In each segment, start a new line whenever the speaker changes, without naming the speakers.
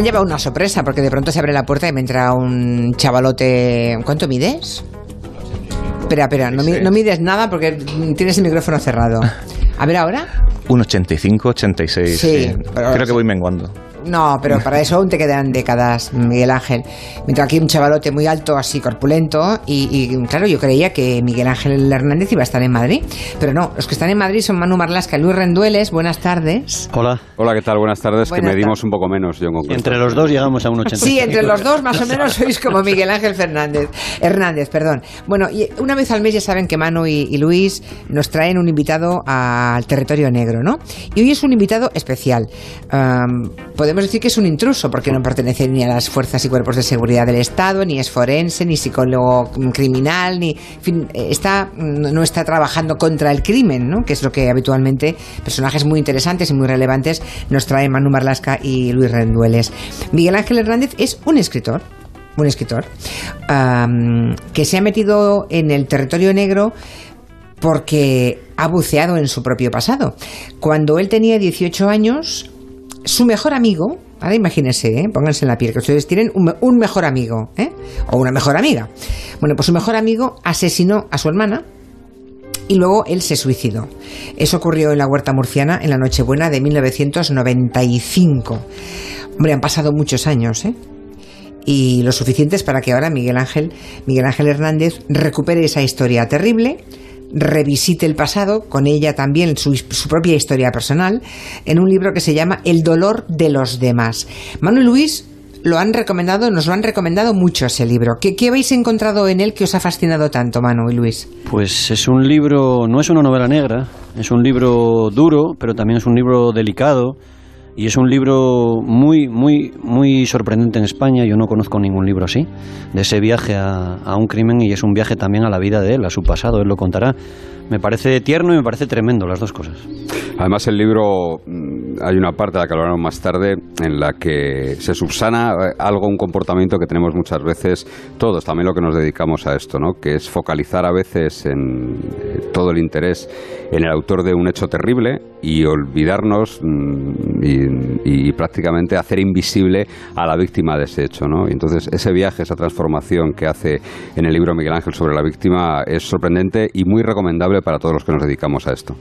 me lleva una sorpresa porque de pronto se abre la puerta y me entra un chavalote. ¿Cuánto mides? Espera, espera, no, mi- no mides nada porque tienes el micrófono cerrado. A ver ahora.
Un 85, 86.
Sí,
sí.
pero-
Creo que voy menguando.
No, pero para eso aún te quedan décadas, Miguel Ángel. Mientras aquí un chavalote muy alto, así corpulento, y, y, claro, yo creía que Miguel Ángel Hernández iba a estar en Madrid, pero no, los que están en Madrid son Manu Marlasca y Luis Rendueles. Buenas tardes.
Hola.
Hola, ¿qué tal? Buenas tardes.
Buenas
que medimos un poco menos, yo en concreto.
Entre los dos llegamos a un 80.
Sí, entre los dos más o menos sois como Miguel Ángel Fernández. Hernández, perdón. Bueno, y una vez al mes ya saben que Manu y, y Luis nos traen un invitado al territorio negro, ¿no? Y hoy es un invitado especial. Podemos decir que es un intruso porque no pertenece ni a las fuerzas y cuerpos de seguridad del Estado, ni es forense, ni psicólogo criminal, ni en fin, eh, está no está trabajando contra el crimen, ¿no? Que es lo que habitualmente personajes muy interesantes y muy relevantes nos traen Manu Marlasca y Luis Rendueles. Miguel Ángel Hernández es un escritor un escritor, que se ha metido en el territorio negro porque ha buceado en su propio pasado. Cuando él tenía 18 años, su mejor amigo, ahora imagínense, ¿eh? pónganse en la piel, que ustedes tienen un, un mejor amigo, ¿eh? o una mejor amiga. Bueno, pues su mejor amigo asesinó a su hermana, y luego él se suicidó. Eso ocurrió en la huerta murciana en la Nochebuena de 1995. Hombre, han pasado muchos años, ¿eh? Y lo suficientes para que ahora Miguel Ángel, Miguel Ángel Hernández recupere esa historia terrible, revisite el pasado, con ella también su, su propia historia personal, en un libro que se llama El dolor de los demás. Manu y Luis lo han recomendado, nos lo han recomendado mucho ese libro. ¿Qué, qué habéis encontrado en él que os ha fascinado tanto, Manu y Luis?
Pues es un libro, no es una novela negra, es un libro duro, pero también es un libro delicado y es un libro muy, muy, muy sorprendente en España. Yo no conozco ningún libro así, de ese viaje a, a un crimen y es un viaje también a la vida de él, a su pasado, él lo contará. Me parece tierno y me parece tremendo las dos cosas.
Además, el libro, hay una parte de la que hablaremos más tarde, en la que se subsana eh, algo, un comportamiento que tenemos muchas veces todos, también lo que nos dedicamos a esto, ¿no? que es focalizar a veces en eh, todo el interés en el autor de un hecho terrible y olvidarnos mm, y, y prácticamente hacer invisible a la víctima de ese hecho. ¿no? Y entonces, ese viaje, esa transformación que hace en el libro Miguel Ángel sobre la víctima es sorprendente y muy recomendable para todos los que nos dedicamos a esto.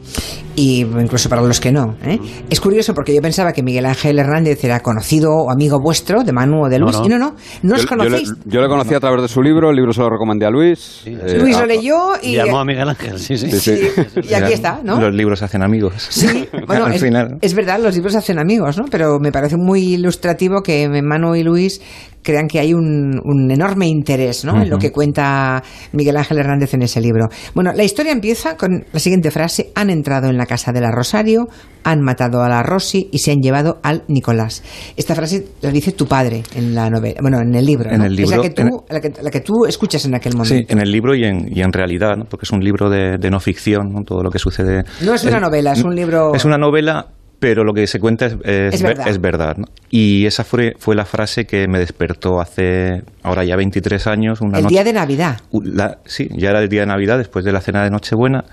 y incluso para los que no. ¿eh? Es curioso porque yo pensaba que Miguel Ángel Hernández era conocido o amigo vuestro, de Manu o de
No,
Luis,
no.
y no, no, no os
Yo- yo, le,
conocéis.
yo le conocí a través de su libro, el libro se lo recomendé a Luis. eh,
Luis lo leyó y,
Llamó a Miguel Ángel, sí, sí.
Sí, sí.
y aquí está, ¿no?
Los libros hacen amigos.
Sí, bueno,
Al
es,
final.
es verdad, los libros hacen amigos, ¿no? Pero me parece muy ilustrativo que Manu y Luis crean que hay un, un enorme interés, ¿no? En lo que cuenta Miguel Ángel Hernández en ese libro. Bueno, la historia empieza con la siguiente frase: han entrado en la casa de la Rosario, han matado a la Rosy y se han llevado al Nicolás. Esta frase la dice tu padre en la novela, bueno, en el libro.
En
¿no?
el
es la
libro,
que, tú,
en-
la, que, la que tú escuchas en aquel momento.
Sí, en el libro y en, y en realidad, ¿no? porque es un libro de, de no ficción, todo lo que sucede.
No es una novela, es un libro-
Es una novela, pero lo que se cuenta es, es,
Es
ver-
verdad.
es verdad. ¿no? Y esa fue, fue la frase que me despertó hace, ahora ya 23 años. Una
el
noche-
día de Navidad.
La- sí, ya era el día de Navidad, después de la cena de Nochebuena.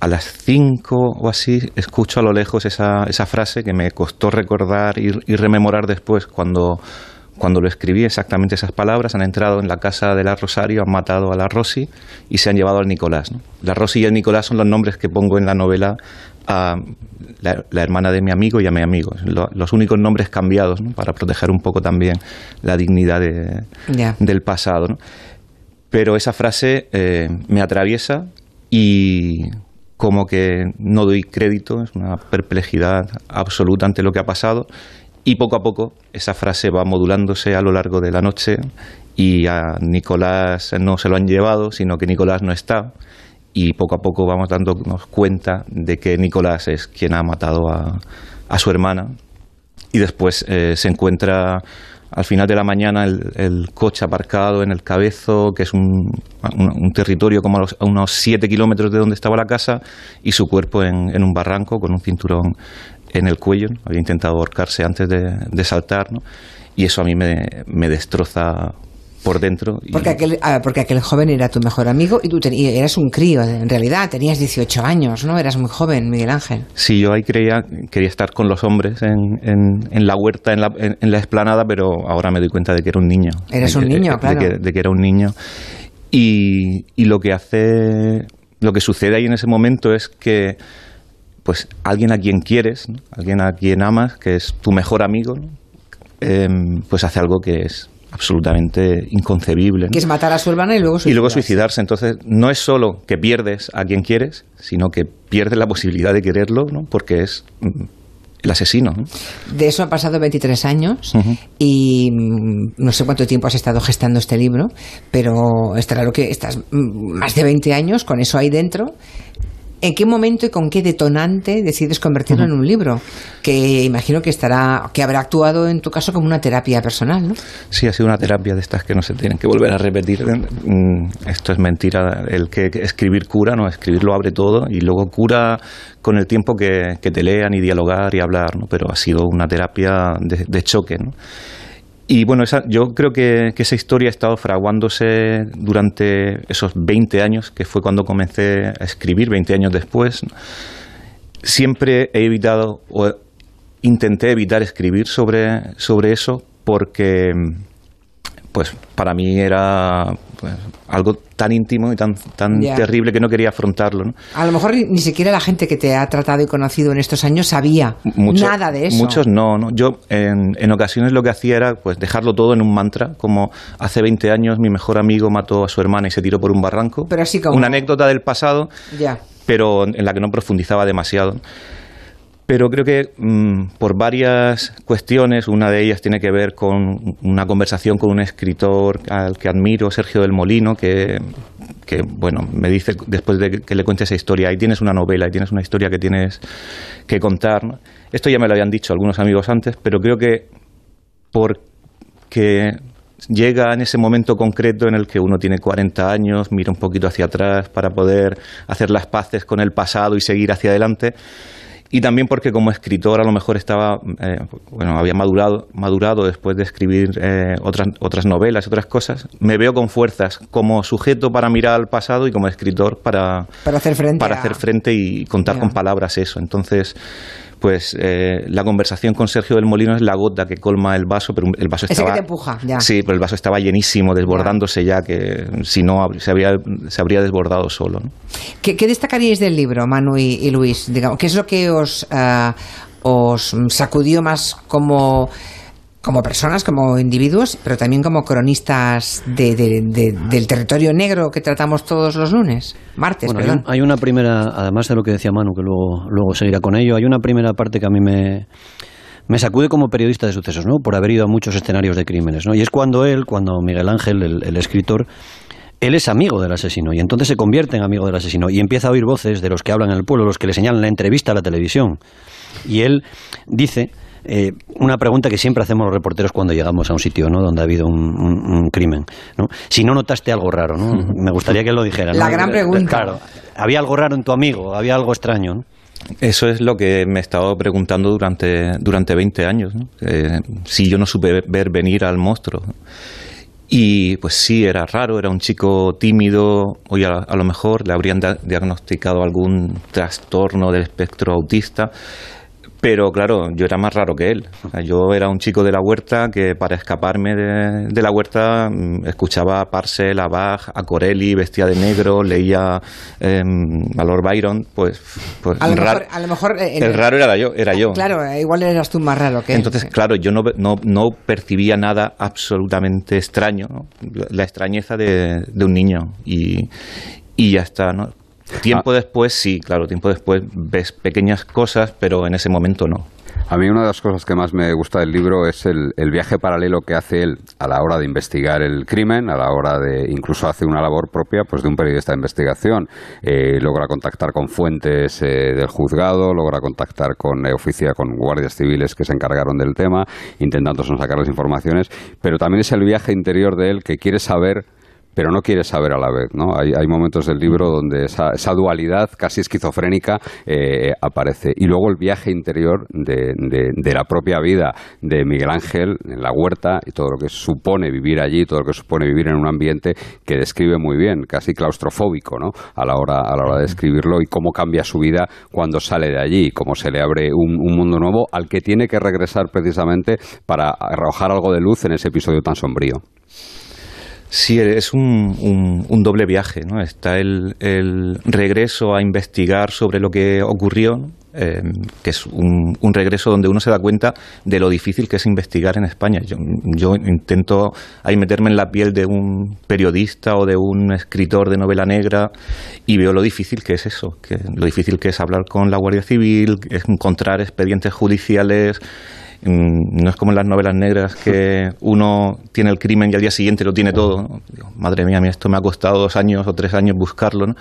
A las 5 o así escucho a lo lejos esa, esa frase que me costó recordar y, y rememorar después cuando, cuando lo escribí, exactamente esas palabras. Han entrado en la casa de la Rosario, han matado a la Rosy y se han llevado al Nicolás. ¿no? La Rosy y el Nicolás son los nombres que pongo en la novela a la, la hermana de mi amigo y a mi amigo. Lo- los únicos nombres cambiados ¿no? para proteger un poco también la dignidad de- del pasado. ¿no? pero esa frase eh, me atraviesa y como que no doy crédito, es una perplejidad absoluta ante lo que ha pasado y poco a poco esa frase va modulándose a lo largo de la noche y a Nicolás no se lo han llevado, sino que Nicolás no está y poco a poco vamos dándonos cuenta de que Nicolás es quien ha matado a, su hermana y después eh, se encuentra al final de la mañana el, coche aparcado en el Cabezo, que es un, territorio como a, los- a unos 7 kilómetros de donde estaba la casa, y su cuerpo en, un barranco con un cinturón en el cuello. Había intentado ahorcarse antes de, saltar, ¿no? y eso a mí me destroza por dentro.
Porque, aquel, ah, porque aquel joven era tu mejor amigo y tú eras un crío, en realidad, tenías 18 años, ¿no? Eras muy joven, Miguel Ángel.
Sí, yo ahí creía, quería estar con los hombres en, en, la huerta, en la, en, la, explanada, pero ahora me doy cuenta de que era un niño.
Eres un niño, claro.
De que, era un niño. Y, y lo que hace, lo que sucede ahí en ese momento es que pues alguien a quien quieres, alguien a quien amas, que es tu mejor amigo, em, pues hace algo que es absolutamente inconcebible.
Que es matar a su hermana y luego suicidarse.
Y luego suicidarse. Entonces, no es solo que pierdes a quien quieres, sino que pierdes la posibilidad de quererlo, ¿no? porque es mm, el asesino.
De eso han pasado 23 años y mm, no sé cuánto tiempo has estado gestando este libro, pero está claro que estás mm, más de 20 años con eso ahí dentro ¿En qué momento y con qué detonante decides convertirlo en un libro? Que imagino que estará, que habrá actuado en tu caso como una terapia personal, ¿no?
Sí, ha sido una terapia de estas que no se tienen que volver a repetir. Mm, esto es mentira. El que escribir cura, no, escribir lo abre todo y luego cura con el tiempo que, te lean y dialogar y hablar, ¿no? Pero ha sido una terapia de, de choque, ¿no? Y bueno, yo creo que, esa historia ha estado fraguándose durante esos 20 años, que fue cuando comencé a escribir, 20 años después. Siempre he evitado, o intenté evitar escribir sobre, sobre eso, porque pues para mí era pues, algo tan íntimo y tan, tan terrible que no quería afrontarlo.
A lo mejor ni siquiera la gente que te ha tratado y conocido en estos años sabía nada de eso.
Muchos no, no. Yo en, en, ocasiones lo que hacía era pues dejarlo todo en un mantra, como hace 20 años mi mejor amigo mató a su hermana y se tiró por un barranco.
Pero así como...
Una anécdota del pasado, pero en la que no profundizaba demasiado. Pero creo que mm, por varias cuestiones, una de ellas tiene que ver con una conversación con un escritor al que admiro, Sergio del Molino, que, bueno, me dice después de que le cuente esa historia, ahí tienes una novela, ahí tienes una historia que tienes que contar. Esto ya me lo habían dicho algunos amigos antes, pero creo que porque llega en ese momento concreto en el que uno tiene 40 años, mira un poquito hacia atrás para poder hacer las paces con el pasado y seguir hacia adelante y también porque como escritor a lo mejor estaba, eh, bueno, había madurado, madurado después de escribir eh, otras, otras novelas, otras cosas. Me veo con fuerzas como sujeto para mirar al pasado y como escritor para,
para hacer frente,
para hacer frente y contar con palabras eso. Entonces, pues eh, la conversación con Sergio del Molino es la gota que colma el vaso, pero el vaso estaba...
Ese que te empuja, ya.
Sí, pero el vaso estaba llenísimo, desbordándose ya, que si no se, habría, se habría desbordado solo.
¿Qué, destacaríais del libro, Manu y, Luis? Digamos, ¿Qué es lo que os, eh, os sacudió más como como personas, como individuos, pero también como cronistas del territorio negro que tratamos todos los lunes, martes, perdón.
Hay, una primera, además de lo que decía Manu, que luego, luego seguirá con ello, hay una primera parte que a mí me, me sacude como periodista de sucesos, ¿no? Por haber ido a muchos escenarios de crímenes, ¿no? Y es cuando él, cuando Miguel Ángel, el, escritor, él es amigo del asesino y entonces se convierte en amigo del asesino y empieza a oír voces de los que hablan en el pueblo, los que le señalan la entrevista a la televisión. Y él dice eh, una pregunta que siempre hacemos los reporteros cuando llegamos a un sitio ¿no? donde ha habido un, crimen. ¿no? Si no notaste algo raro, ¿no? me gustaría que él lo dijera.
La gran pregunta.
Claro, había algo raro en tu amigo, había algo extraño.
Eso es lo que me he estado preguntando durante, durante 20 años. si yo no supe ver venir al monstruo. Y pues sí, era raro, era un chico tímido, hoy a, lo mejor le habrían diagnosticado algún trastorno del espectro autista, pero claro, yo era más raro que él. yo era un chico de la huerta que para escaparme de, la huerta mm, escuchaba a Parcel, a Bach, a Corelli, vestía de negro, leía em, a Lord Byron. Pues, pues
a, lo mejor, a lo mejor,
eh, el raro era yo. Era yo.
Claro, igual eras tú más raro que
él. Entonces, claro, yo no, no, no percibía nada absolutamente extraño, la extrañeza de, de un niño. Y, y ya está, ¿no? Tiempo ah. después, sí, claro, tiempo después ves pequeñas cosas, pero en ese momento no.
A mí una de las cosas que más me gusta del libro es el, viaje paralelo que hace él a la hora de investigar el crimen, a la hora de incluso hace una labor propia pues de un periodista de investigación. Eh, logra contactar con fuentes eh, del juzgado, logra contactar con eh, oficia, con guardias civiles que se encargaron del tema, intentando sacar las informaciones, pero también es el viaje interior de él que quiere saber pero no quiere saber a la vez. ¿no? Hay, hay momentos del libro donde esa, esa dualidad casi esquizofrénica eh, aparece. Y luego el viaje interior de, de, de, la propia vida de Miguel Ángel en la huerta y todo lo que supone vivir allí, todo lo que supone vivir en un ambiente que describe muy bien, casi claustrofóbico ¿no? a, la hora, a la hora de escribirlo y cómo cambia su vida cuando sale de allí, cómo se le abre un, un mundo nuevo al que tiene que regresar precisamente para arrojar algo de luz en ese episodio tan sombrío.
Sí, es un, un, un doble viaje. ¿no? Está el, el, regreso a investigar sobre lo que ocurrió, eh, que es un, un, regreso donde uno se da cuenta de lo difícil que es investigar en España. Yo, yo, intento ahí meterme en la piel de un periodista o de un escritor de novela negra y veo lo difícil que es eso, que lo difícil que es hablar con la Guardia Civil, encontrar expedientes judiciales no es como en las novelas negras que uno tiene el crimen y al día siguiente lo tiene todo. ¿no? Digo, madre mía, esto me ha costado dos años o tres años buscarlo. ¿no?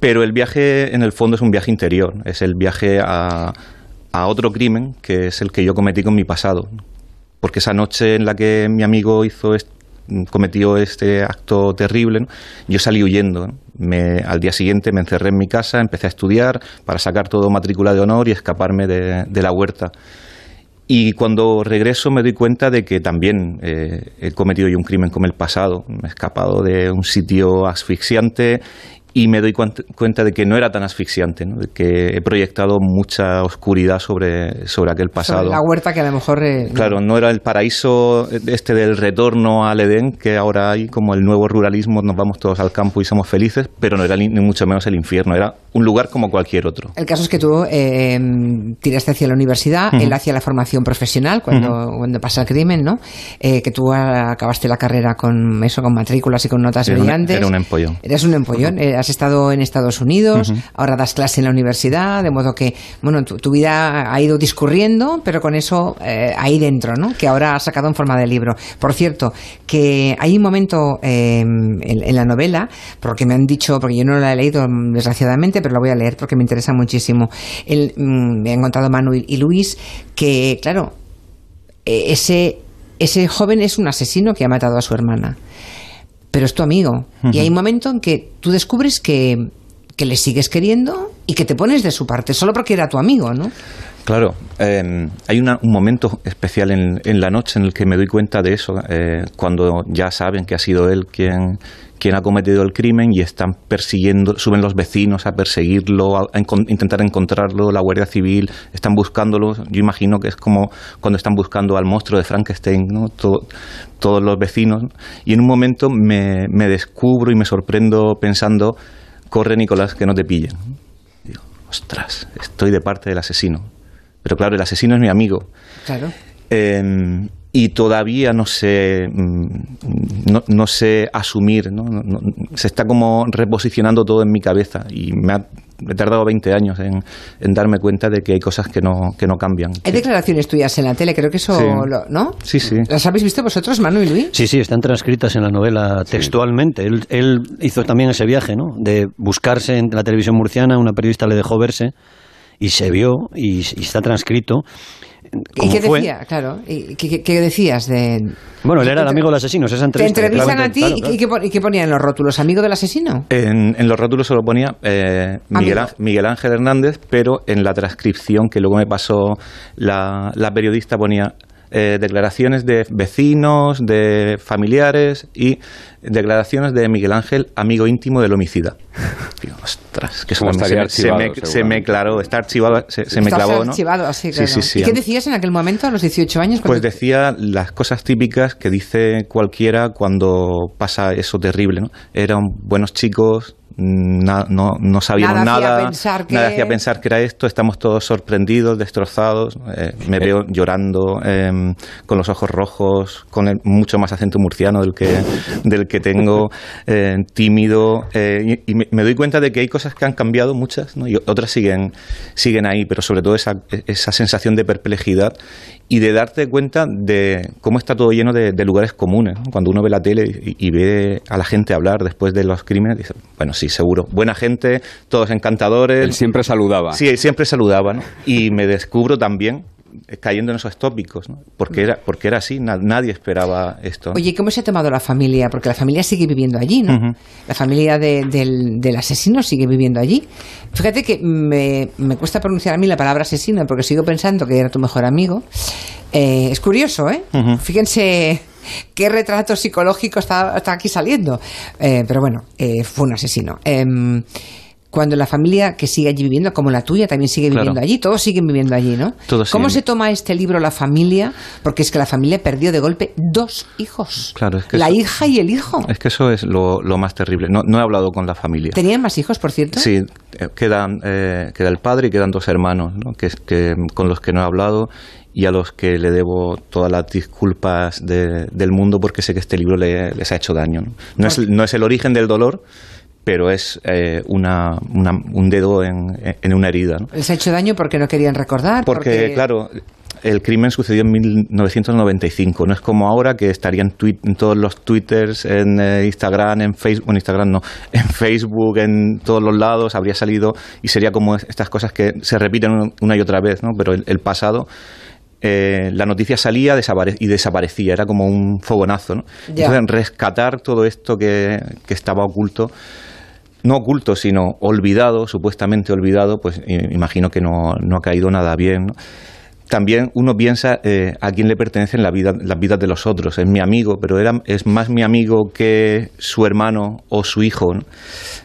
Pero el viaje, en el fondo, es un viaje interior. Es el viaje a, a otro crimen que es el que yo cometí con mi pasado. Porque esa noche en la que mi amigo hizo este, cometió este acto terrible, ¿no? yo salí huyendo. ¿no? Me, al día siguiente me encerré en mi casa, empecé a estudiar para sacar todo matrícula de honor y escaparme de, de la huerta. Y cuando regreso me doy cuenta de que también eh, he cometido yo un crimen como el pasado. Me he escapado de un sitio asfixiante y me doy cuenta de que no era tan asfixiante, ¿no? de que he proyectado mucha oscuridad sobre, sobre aquel pasado.
Sobre la huerta que a lo mejor... Eh,
claro, no era el paraíso este del retorno al Edén, que ahora hay como el nuevo ruralismo, nos vamos todos al campo y somos felices, pero no era ni, mucho menos el infierno, era un lugar como cualquier otro.
El caso es que tú eh, tiraste hacia la universidad, uh -huh. él hacia la formación profesional cuando, uh -huh. cuando pasa el crimen, ¿no? Eh, que tú acabaste la carrera con eso, con matrículas y con notas
era
brillantes.
Un, era un empollón.
Eres un empollón. Uh -huh. Has estado en Estados Unidos, ahora das clase en la universidad, de modo que, bueno, tu, tu vida ha ido discurriendo, pero con eso eh, ahí dentro, ¿no? Que ahora has sacado en forma de libro. Por cierto, que hay un momento en, en la novela, porque me han dicho, porque yo no la he leído desgraciadamente, pero la voy a leer porque me interesa muchísimo. El, mm, me han contado Manu y Luis que, claro, e, ese, ese joven es un asesino que ha matado a su hermana, pero es tu amigo. Uh -huh. Y hay un momento en que tú descubres que, que le sigues queriendo y que te pones de su parte, solo porque era tu amigo, ¿no?
Claro, eh, hay una, un momento especial en, en, la noche en el que me doy cuenta de eso, eh, cuando ya saben que ha sido él quien, quien ha cometido el crimen y están persiguiendo, suben los vecinos a perseguirlo, a, a intentar encontrarlo, la Guardia Civil, están buscándolo. Yo imagino que es como cuando están buscando al monstruo de Frankenstein, ¿no? Todo, todos los vecinos. Y en un momento me, me descubro y me sorprendo pensando, corre Nicolás, que no te pillen. Digo, ostras, estoy de parte del asesino pero claro, el asesino es mi amigo.
Claro.
Eh, y todavía no sé, mm, no, no sé asumir, ¿no? No, se está como reposicionando todo en mi cabeza y me ha he tardado 20 años en, en, darme cuenta de que hay cosas que no, que no cambian.
Hay declaraciones tuyas en la tele, creo que eso,
sí.
lo, ¿no?
Sí, sí.
¿Las habéis visto vosotros, Manu y Luis?
Sí, sí, están transcritas en la novela textualmente. Sí. Él, él hizo también ese viaje, ¿no? De buscarse en la televisión murciana, una periodista le dejó verse y se vio y, y está transcrito.
¿Y qué fue. decía? Claro, ¿Y qué, qué, decías de...?
Bueno, él era el amigo del asesino, esa entrevista.
¿Te entrevistan a ti claro, claro. ¿Y, qué, ¿y qué ponían en los rótulos? ¿Amigo del asesino?
En, en los rótulos solo ponía eh, Miguel, Miguel, Ángel Hernández, pero en la transcripción que luego me pasó la, la periodista ponía eh, declaraciones de vecinos, de familiares y declaraciones de Miguel Ángel, amigo íntimo del homicida. Digo, ostras, que eso se, me, se, me, se, me, claró, está archivado, se, se me clavó, ¿no?
archivado, así, claro. sí, sí, sí. ¿Y qué decías en aquel momento, a los 18 años?
Pues decía las cosas típicas que dice cualquiera cuando pasa eso terrible, ¿no? Eran buenos chicos, Na, no, no, sabíamos
nada,
nada,
hacía, que...
pensar que era esto, estamos todos sorprendidos, destrozados, eh, me veo llorando, eh, con los ojos rojos, con el, mucho más acento murciano del que, del que tengo, eh, tímido, y, y me, me, doy cuenta de que hay cosas que han cambiado, muchas, ¿no? y otras siguen, siguen ahí, pero sobre todo esa, esa sensación de perplejidad y de darte cuenta de cómo está todo lleno de, de lugares comunes. ¿no? Cuando uno ve la tele y, y, ve a la gente hablar después de los crímenes, dice, bueno, sí, seguro, buena gente, todos encantadores.
Él siempre saludaba.
Sí, él siempre saludaba, ¿no? Y me descubro también cayendo en esos tópicos, ¿no? porque, era, porque era así, nadie esperaba esto.
Oye, ¿cómo se ha tomado la familia? Porque la familia sigue viviendo allí, ¿no? La familia del, del, asesino sigue viviendo allí. Fíjate que me, me, cuesta pronunciar a mí la palabra asesino porque sigo pensando que era tu mejor amigo. Eh, es curioso, ¿eh? Fíjense qué retrato psicológico está, está aquí saliendo. Eh, pero bueno, eh, fue un asesino. Cuando la familia que sigue allí viviendo, como la tuya, también sigue viviendo allí, todos siguen viviendo allí, ¿no? ¿Cómo se toma este libro la familia? Porque es que la familia perdió de golpe dos hijos.
Claro, es que
la hija y el hijo.
Es que eso es lo, más terrible. No, he hablado con la familia.
¿Tenían más hijos, por cierto?
Sí, eh, quedan, eh, queda el padre y quedan dos hermanos, ¿no? que, que, con los que no he hablado y a los que le debo todas las disculpas del mundo porque sé que este libro les ha hecho daño. No, es, no es el origen del dolor, pero es eh, una, un dedo en, en, una herida. ¿no?
¿Les ha hecho daño porque no querían recordar?
Porque, claro, el crimen sucedió en 1995. No es como ahora que estarían en todos los twitters, en eh, Instagram, en Facebook, en Instagram no, en Facebook, en todos los lados, habría salido y sería como estas cosas que se repiten una y otra vez, ¿no? Pero el, pasado... Eh, la noticia salía y desaparecía, era como un fogonazo. ¿no? Entonces, rescatar todo esto que, que estaba oculto no oculto, sino olvidado, supuestamente olvidado, pues imagino que no, no ha caído nada bien. También uno piensa eh, a quién le pertenecen la vida, las vidas de los otros. Es mi amigo, pero era, es más mi amigo que su hermano o su hijo.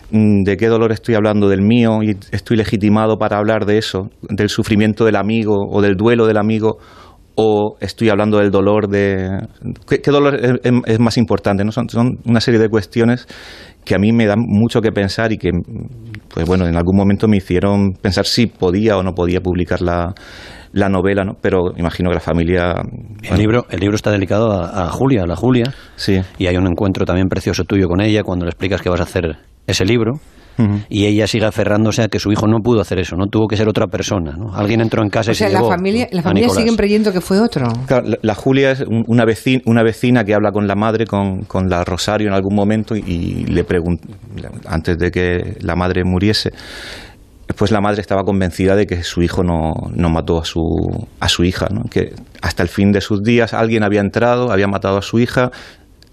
Mm, ¿De qué dolor estoy hablando? ¿Del mío? ¿Y estoy legitimado para hablar de eso? ¿Del sufrimiento del amigo o del duelo del amigo? O estoy hablando del dolor de... ¿Qué, dolor es, más importante? ¿no? Son, son, una serie de cuestiones que a mí me dan mucho que pensar y que, pues bueno, en algún momento me hicieron pensar si podía o no podía publicar la, la novela, ¿no? Pero imagino que la familia...
El, libro, el libro está dedicado a, Julia, a la Julia.
Sí.
Y hay un encuentro también precioso tuyo con ella cuando le explicas que vas a hacer ese libro y ella sigue aferrándose a que su hijo no pudo hacer eso, no tuvo que ser otra persona. ¿no? Alguien entró en casa y se
la familia, la familia sigue creyendo que fue otro.
la, Julia es una vecina, una vecina que habla con la madre, con, con la Rosario en algún momento y, le pregunta, antes de que la madre muriese, pues la madre estaba convencida de que su hijo no, no mató a su, a su hija, ¿no? que hasta el fin de sus días alguien había entrado, había matado a su hija,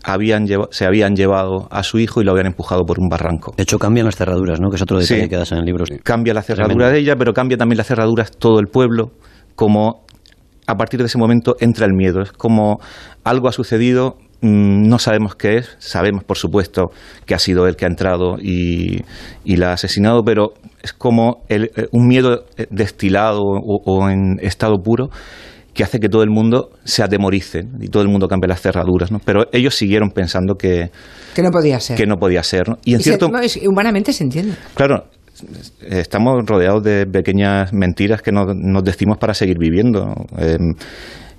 habían se habían llevado a su hijo y lo habían empujado por un barranco.
De hecho, cambian las cerraduras, ¿no? Que es otro detalle que das en el libro.
Cambia la cerradura de ella, pero cambia también las cerraduras todo el pueblo, como a partir de ese momento entra el miedo. Es como algo ha sucedido, mm, no sabemos qué es, sabemos por supuesto que ha sido él que ha entrado y, la ha asesinado, pero es como eh, un miedo eh, destilado o en estado puro que hace que todo el mundo se atemorice y todo el mundo cambie las cerraduras, ¿no? Pero ellos siguieron pensando que...
Que no podía ser.
Que no podía ser, ¿no?
Y en cierto... humanamente se entiende.
Claro, estamos rodeados de pequeñas mentiras que nos, decimos para seguir viviendo. Em,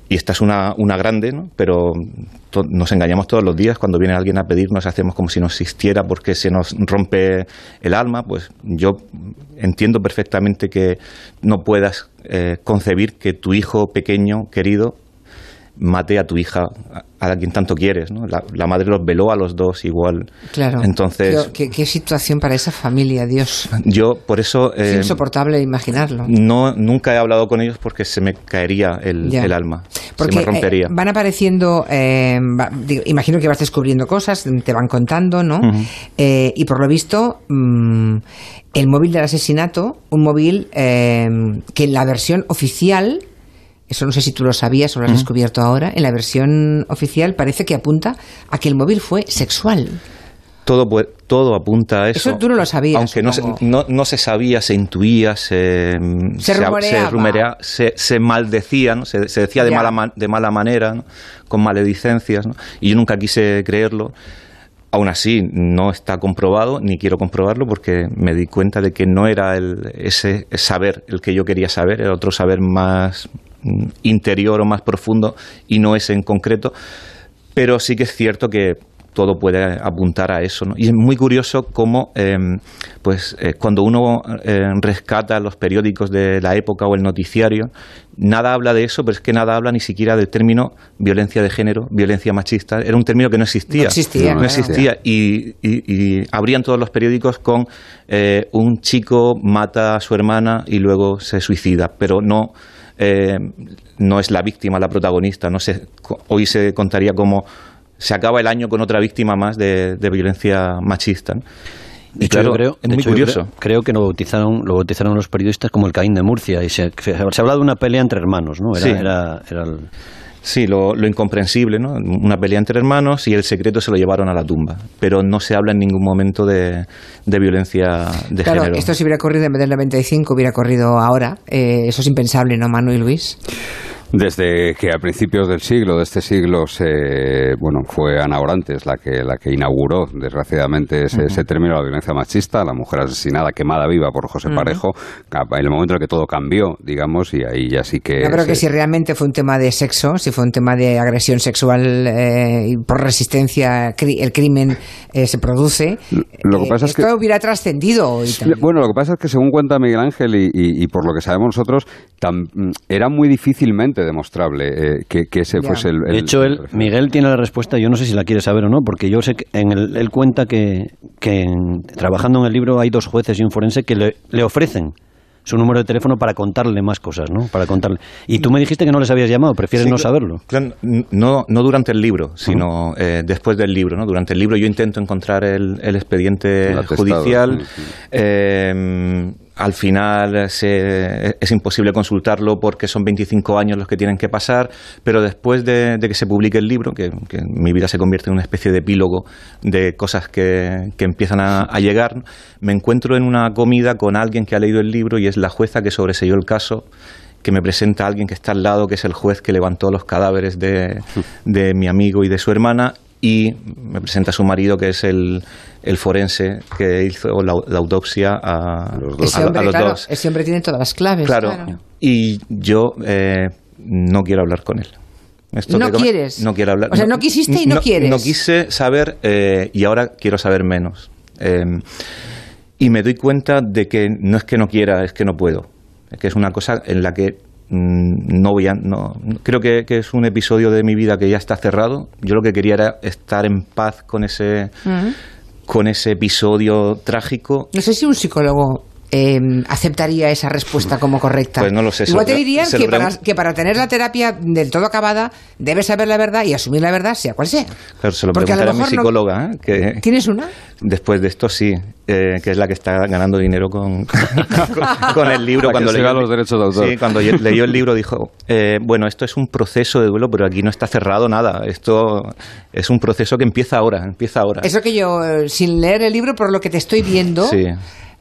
y esta es una, una grande, ¿no? pero nos engañamos todos los días. Cuando viene alguien a pedirnos, hacemos como si no existiera porque se nos rompe el alma. Pues yo entiendo perfectamente que no puedas eh, concebir que tu hijo pequeño, querido, mate a tu hija, a, quien tanto quieres. ¿no? La, madre los veló a los dos igual.
Claro.
Entonces,
¿Qué, situación para esa familia, Dios.
Yo, por eso...
Es eh, insoportable imaginarlo.
No, nunca he hablado con ellos porque se me caería el, alma.
Porque
se me rompería.
Eh, van apareciendo, eh, imagino que vas descubriendo cosas, te van contando, ¿no? y por lo visto... Mm, el móvil del asesinato, un móvil que en la versión oficial eso no sé si tú lo sabías o lo has descubierto ahora, en la versión oficial parece que apunta a que el móvil fue sexual.
Todo, todo apunta a eso.
Eso tú no lo sabías.
Aunque no se, no, se, sabía, se intuía, se,
se,
se, se, maldecía, ¿no? se, decía de mala, de mala manera, con maledicencias. Y yo nunca quise creerlo. Aún así, no está comprobado, ni quiero comprobarlo, porque me di cuenta de que no era el, ese saber el que yo quería saber, era otro saber más, interior o más profundo y no es en concreto, pero sí que es cierto que todo puede apuntar a eso. Y es muy curioso cómo, em, pues, eh, cuando uno eh, rescata los periódicos de la época o el noticiario, nada habla de eso, pero es que nada habla ni siquiera del término violencia de género, violencia machista. Era un término que no existía. No
existía.
No, existía. Y, y, abrían todos los periódicos con eh, un chico mata a su hermana y luego se suicida, pero no eh, no es la víctima la protagonista. No sé, hoy se contaría como se acaba el año con otra víctima más de, violencia machista.
De hecho, yo creo, es muy curioso. Creo, que lo bautizaron, lo bautizaron los periodistas como el Caín de Murcia y se, se, ha hablado de una pelea entre hermanos, ¿no? Era, era, el...
Sí, lo, incomprensible, ¿no? Una pelea entre hermanos y el secreto se lo llevaron a la tumba. Pero no se habla en ningún momento de, de violencia de
claro,
género.
esto si hubiera corrido en vez del 95, hubiera corrido ahora. Eh, eso es impensable, ¿no, Manu y Luis?
Desde que a principios del siglo, de este siglo, se, bueno, fue Ana Orantes la que, la que inauguró, desgraciadamente, ese, término de la violencia machista, la mujer asesinada, quemada viva por José Parejo, en el momento en el que todo cambió, digamos, y ahí ya sí que...
Yo creo que si realmente fue un tema de sexo, si fue un tema de agresión sexual eh, y por resistencia el crimen eh, se produce, lo que pasa es que hubiera trascendido hoy
Bueno, lo que pasa es que según cuenta Miguel Ángel y, por lo que sabemos nosotros, era muy difícilmente demostrable eh, que, ese fuese el,
De hecho, él, Miguel tiene la respuesta, yo no sé si la quiere saber o no, porque yo sé que en el, él cuenta que, que trabajando en el libro hay dos jueces y un forense que le, le ofrecen su número de teléfono para contarle más cosas, ¿no? Para contarle. Y tú me dijiste que no les habías llamado, prefieres no saberlo.
no, no durante el libro, sino eh, después del libro, ¿no? Durante el libro yo intento encontrar el, el expediente judicial al final es imposible consultarlo porque son 25 años los que tienen que pasar, pero después de, que se publique el libro, que, mi vida se convierte en una especie de epílogo de cosas que, empiezan a, llegar, me encuentro en una comida con alguien que ha leído el libro y es la jueza que sobreseyó el caso que me presenta a alguien que está al lado, que es el juez que levantó los cadáveres de, de mi amigo y de su hermana, y me presenta a su marido, que es el, el forense que hizo la, autopsia a los dos.
Ese hombre, Ese hombre tiene todas las claves.
Claro, y yo eh, no quiero hablar con él.
no quieres.
No quiero hablar.
O sea, no, quisiste y no, quieres.
No quise saber eh, y ahora quiero saber menos. Em, y me doy cuenta de que no es que no quiera, es que no puedo. Es que es una cosa en la que no voy a, no, creo que, es un episodio de mi vida que ya está cerrado. Yo lo que quería era estar en paz con ese, con ese episodio trágico.
No sé si un psicólogo Em, aceptaría esa respuesta como correcta.
Pues no lo sé.
Igual te dirían que para, tener la terapia del todo acabada debes saber la verdad y asumir la verdad, sea cual sea.
Claro, se lo preguntaré a, mi psicóloga. ¿eh? Que
¿Tienes una?
Después de esto sí, eh, que es la que está ganando dinero con, con, el libro.
cuando leyó los derechos de autor.
Sí, cuando leyó el libro dijo, eh, bueno, esto es un proceso de duelo, pero aquí no está cerrado nada. Esto es un proceso que empieza ahora, empieza ahora.
Eso que yo, sin leer el libro, por lo que te estoy viendo...
Sí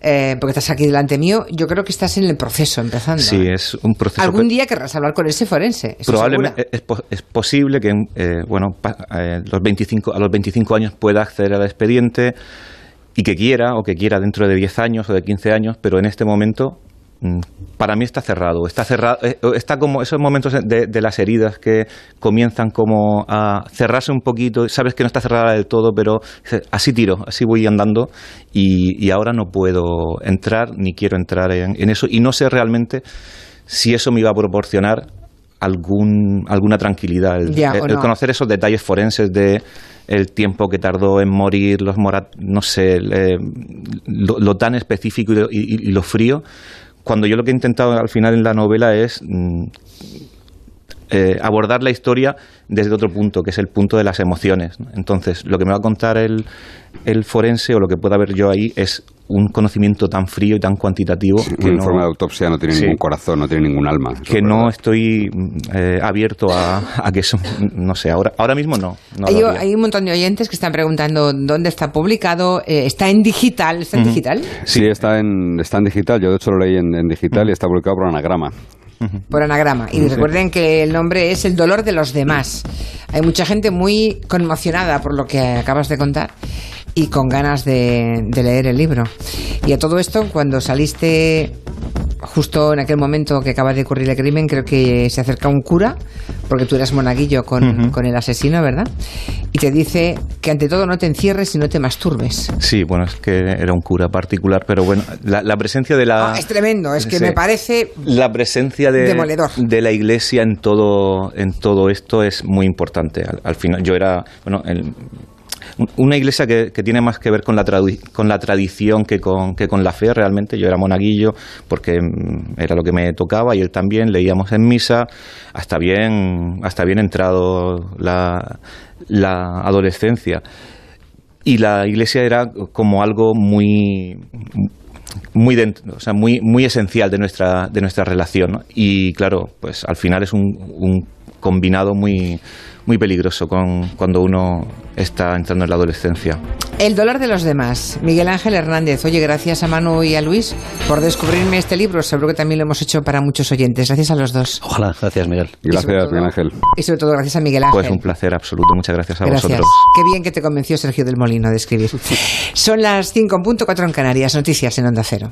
eh, porque estás aquí delante mío, yo creo que estás en el proceso empezando.
Sí, es un proceso.
Algún día querrás hablar con ese forense.
Probablemente es, es, posible que eh, bueno, eh, los 25, a los 25 años pueda acceder al expediente y que quiera, o que quiera dentro de 10 años o de 15 años, pero en este momento para mí está cerrado, está cerrado, eh, está como esos momentos de, las heridas que comienzan como a cerrarse un poquito, sabes que no está cerrada del todo, pero así tiro, así voy andando y, ahora no puedo entrar ni quiero entrar en, eso. Y no sé realmente si eso me iba a proporcionar algún, alguna tranquilidad, el, conocer esos detalles forenses de el tiempo que tardó en morir, los morat, no sé, lo, tan específico y lo frío cuando yo lo que he intentado al final en la novela es mm, eh, abordar la historia desde otro punto, que es el punto de las emociones. Entonces, lo que me va a contar el, el, forense o lo que pueda ver yo ahí es un conocimiento tan frío y tan cuantitativo.
que un informe de autopsia no tiene ningún corazón, no tiene ningún alma.
Que no estoy eh, abierto a, que eso, no sé, ahora, ahora mismo no.
hay, un montón de oyentes que están preguntando dónde está publicado, eh, está en digital, ¿está en digital?
Sí, está en, está en digital, yo de hecho lo leí en, digital y está publicado por anagrama
por anagrama. Y recuerden que el nombre es El dolor de los demás. Hay mucha gente muy conmocionada por lo que acabas de contar y con ganas de, de leer el libro. Y a todo esto, cuando saliste justo en aquel momento que acaba de ocurrir el crimen, creo que se acerca un cura, porque tú eras monaguillo con, con, el asesino, ¿verdad? Y te dice que ante todo no te encierres y no te masturbes.
Sí, bueno, es que era un cura particular, pero bueno, la, presencia de la...
Ah, es tremendo, es que me parece...
La presencia de, de la iglesia en todo, en todo esto es muy importante. Al, final, yo era, bueno, el, una iglesia que, tiene más que ver con la, con la tradición que con, que con la fe realmente. Yo era monaguillo porque mm, era lo que me tocaba y él también, leíamos en misa hasta bien, hasta bien entrado la, la adolescencia. Y la iglesia era como algo muy muy o sea, muy muy esencial de nuestra de nuestra relación y claro pues al final es un combinado muy muy peligroso con, cuando uno está entrando en la adolescencia.
El dolor de los demás. Miguel Ángel Hernández. Oye, gracias a Manu y a Luis por descubrirme este libro. Seguro que también lo hemos hecho para muchos oyentes. Gracias a los dos.
Ojalá. Gracias, Miguel.
Gracias, Miguel Ángel.
Y sobre todo gracias a Miguel Ángel.
Pues un placer absoluto. Muchas gracias a
gracias. Qué bien que te convenció Sergio del Molino de escribir. Son las 5 en punto, 4 en Canarias. Noticias en Onda Cero.